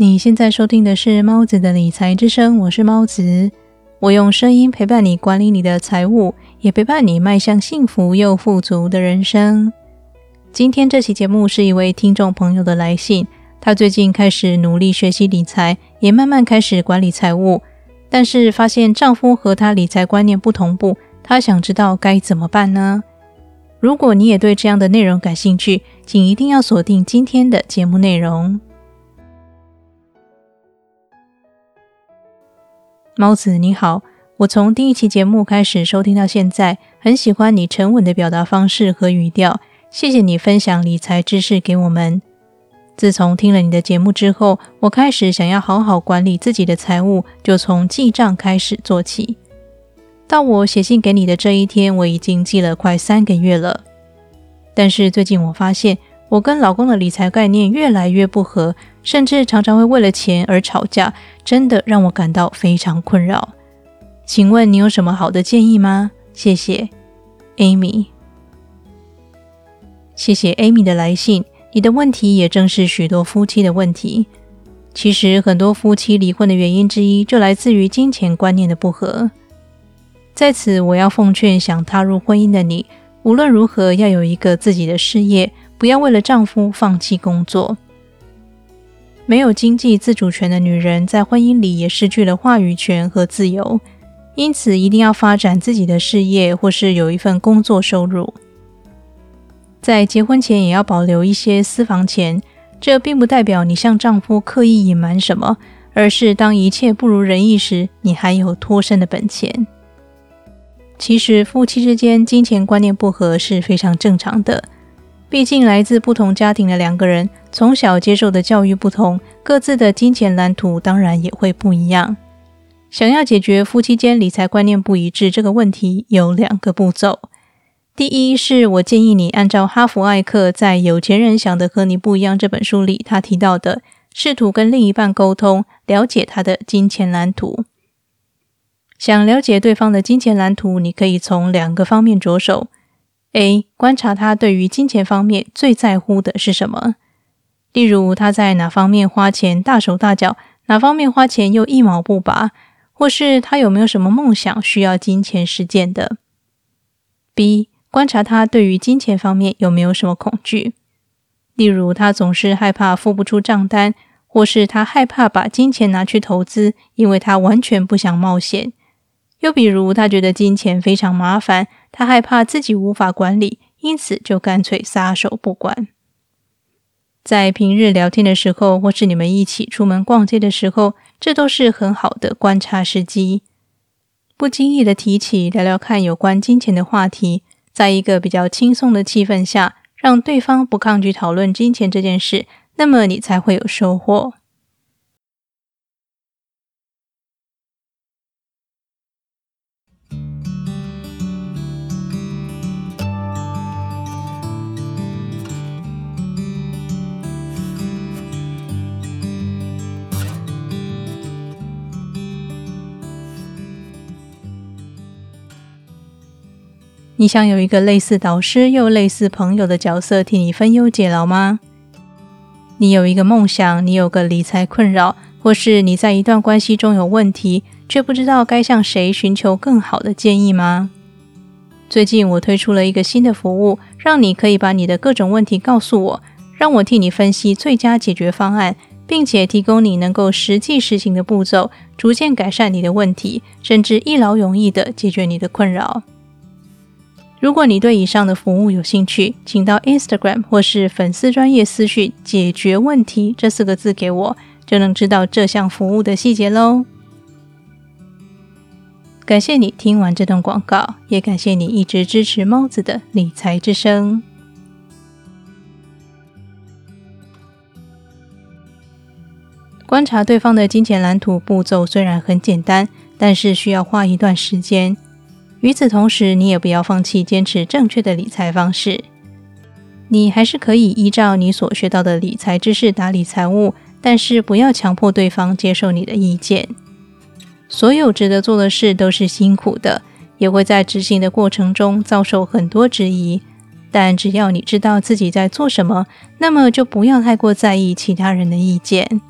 你现在收听的是猫子的理财之声，我是猫子，我用声音陪伴你管理你的财务，也陪伴你迈向幸福又富足的人生。今天这期节目是一位听众朋友的来信，他最近开始努力学习理财，也慢慢开始管理财务，但是发现丈夫和他理财观念不同步，他想知道该怎么办呢？如果你也对这样的内容感兴趣，请一定要锁定今天的节目内容。猫子你好，我从第一期节目开始收听到现在，很喜欢你沉稳的表达方式和语调。谢谢你分享理财知识给我们。自从听了你的节目之后，我开始想要好好管理自己的财务，就从记账开始做起。到我写信给你的这一天，我已经记了快三个月了。但是最近我发现，我跟老公的理财概念越来越不合。甚至常常会为了钱而吵架，真的让我感到非常困扰。请问你有什么好的建议吗？谢谢，Amy。谢谢 Amy 的来信。你的问题也正是许多夫妻的问题。其实很多夫妻离婚的原因之一，就来自于金钱观念的不合。在此，我要奉劝想踏入婚姻的你，无论如何要有一个自己的事业，不要为了丈夫放弃工作。没有经济自主权的女人，在婚姻里也失去了话语权和自由。因此，一定要发展自己的事业，或是有一份工作收入。在结婚前，也要保留一些私房钱。这并不代表你向丈夫刻意隐瞒什么，而是当一切不如人意时，你还有脱身的本钱。其实，夫妻之间金钱观念不合是非常正常的。毕竟，来自不同家庭的两个人，从小接受的教育不同，各自的金钱蓝图当然也会不一样。想要解决夫妻间理财观念不一致这个问题，有两个步骤。第一，是我建议你按照哈佛艾克在《有钱人想的和你不一样》这本书里他提到的，试图跟另一半沟通，了解他的金钱蓝图。想了解对方的金钱蓝图，你可以从两个方面着手。A. 观察他对于金钱方面最在乎的是什么，例如他在哪方面花钱大手大脚，哪方面花钱又一毛不拔，或是他有没有什么梦想需要金钱实践的。B. 观察他对于金钱方面有没有什么恐惧，例如他总是害怕付不出账单，或是他害怕把金钱拿去投资，因为他完全不想冒险。又比如，他觉得金钱非常麻烦，他害怕自己无法管理，因此就干脆撒手不管。在平日聊天的时候，或是你们一起出门逛街的时候，这都是很好的观察时机。不经意的提起，聊聊看有关金钱的话题，在一个比较轻松的气氛下，让对方不抗拒讨论金钱这件事，那么你才会有收获。你想有一个类似导师又类似朋友的角色替你分忧解劳吗？你有一个梦想，你有个理财困扰，或是你在一段关系中有问题，却不知道该向谁寻求更好的建议吗？最近我推出了一个新的服务，让你可以把你的各种问题告诉我，让我替你分析最佳解决方案，并且提供你能够实际实行的步骤，逐渐改善你的问题，甚至一劳永逸的解决你的困扰。如果你对以上的服务有兴趣，请到 Instagram 或是粉丝专业私讯“解决问题”这四个字给我，就能知道这项服务的细节喽。感谢你听完这段广告，也感谢你一直支持猫子的理财之声。观察对方的金钱蓝图步骤虽然很简单，但是需要花一段时间。与此同时，你也不要放弃坚持正确的理财方式。你还是可以依照你所学到的理财知识打理财务，但是不要强迫对方接受你的意见。所有值得做的事都是辛苦的，也会在执行的过程中遭受很多质疑。但只要你知道自己在做什么，那么就不要太过在意其他人的意见。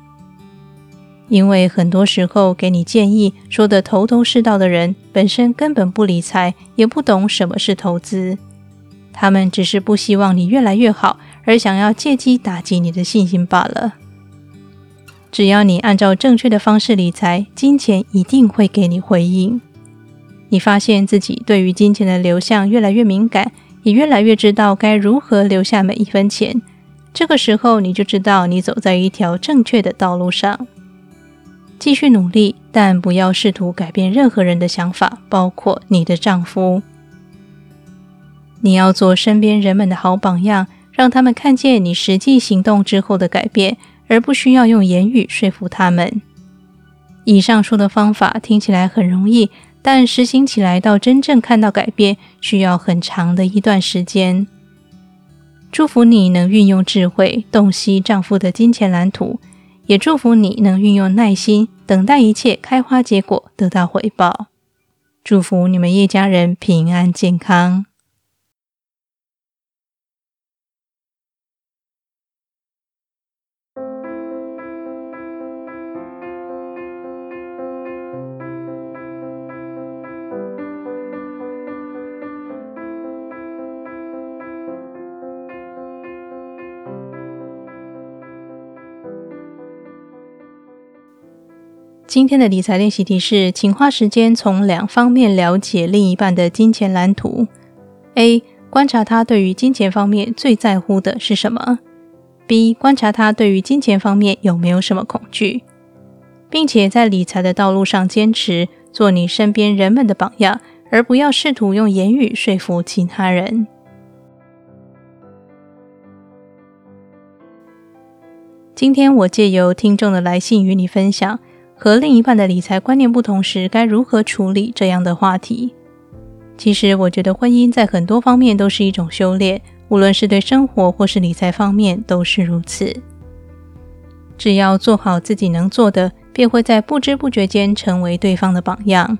因为很多时候给你建议说的头头是道的人，本身根本不理财，也不懂什么是投资。他们只是不希望你越来越好，而想要借机打击你的信心罢了。只要你按照正确的方式理财，金钱一定会给你回应。你发现自己对于金钱的流向越来越敏感，也越来越知道该如何留下每一分钱。这个时候，你就知道你走在一条正确的道路上。继续努力，但不要试图改变任何人的想法，包括你的丈夫。你要做身边人们的好榜样，让他们看见你实际行动之后的改变。而不需要用言语说服他们。以上说的方法听起来很容易，但实行起来到真正看到改变，需要很长的一段时间。祝福你能运用智慧洞悉丈夫的金钱蓝图，也祝福你能运用耐心等待一切开花结果，得到回报。祝福你们一家人平安健康。今天的理财练习题是，请花时间从两方面了解另一半的金钱蓝图。A. 观察他对于金钱方面最在乎的是什么？B. 观察他对于金钱方面有没有什么恐惧，并且在理财的道路上坚持做你身边人们的榜样，而不要试图用言语说服其他人。今天我借由听众的来信与你分享。和另一半的理财观念不同时，该如何处理这样的话题？其实，我觉得婚姻在很多方面都是一种修炼，无论是对生活或是理财方面都是如此。只要做好自己能做的，便会在不知不觉间成为对方的榜样。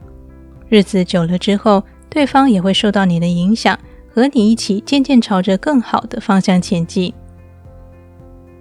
日子久了之后，对方也会受到你的影响，和你一起渐渐朝着更好的方向前进。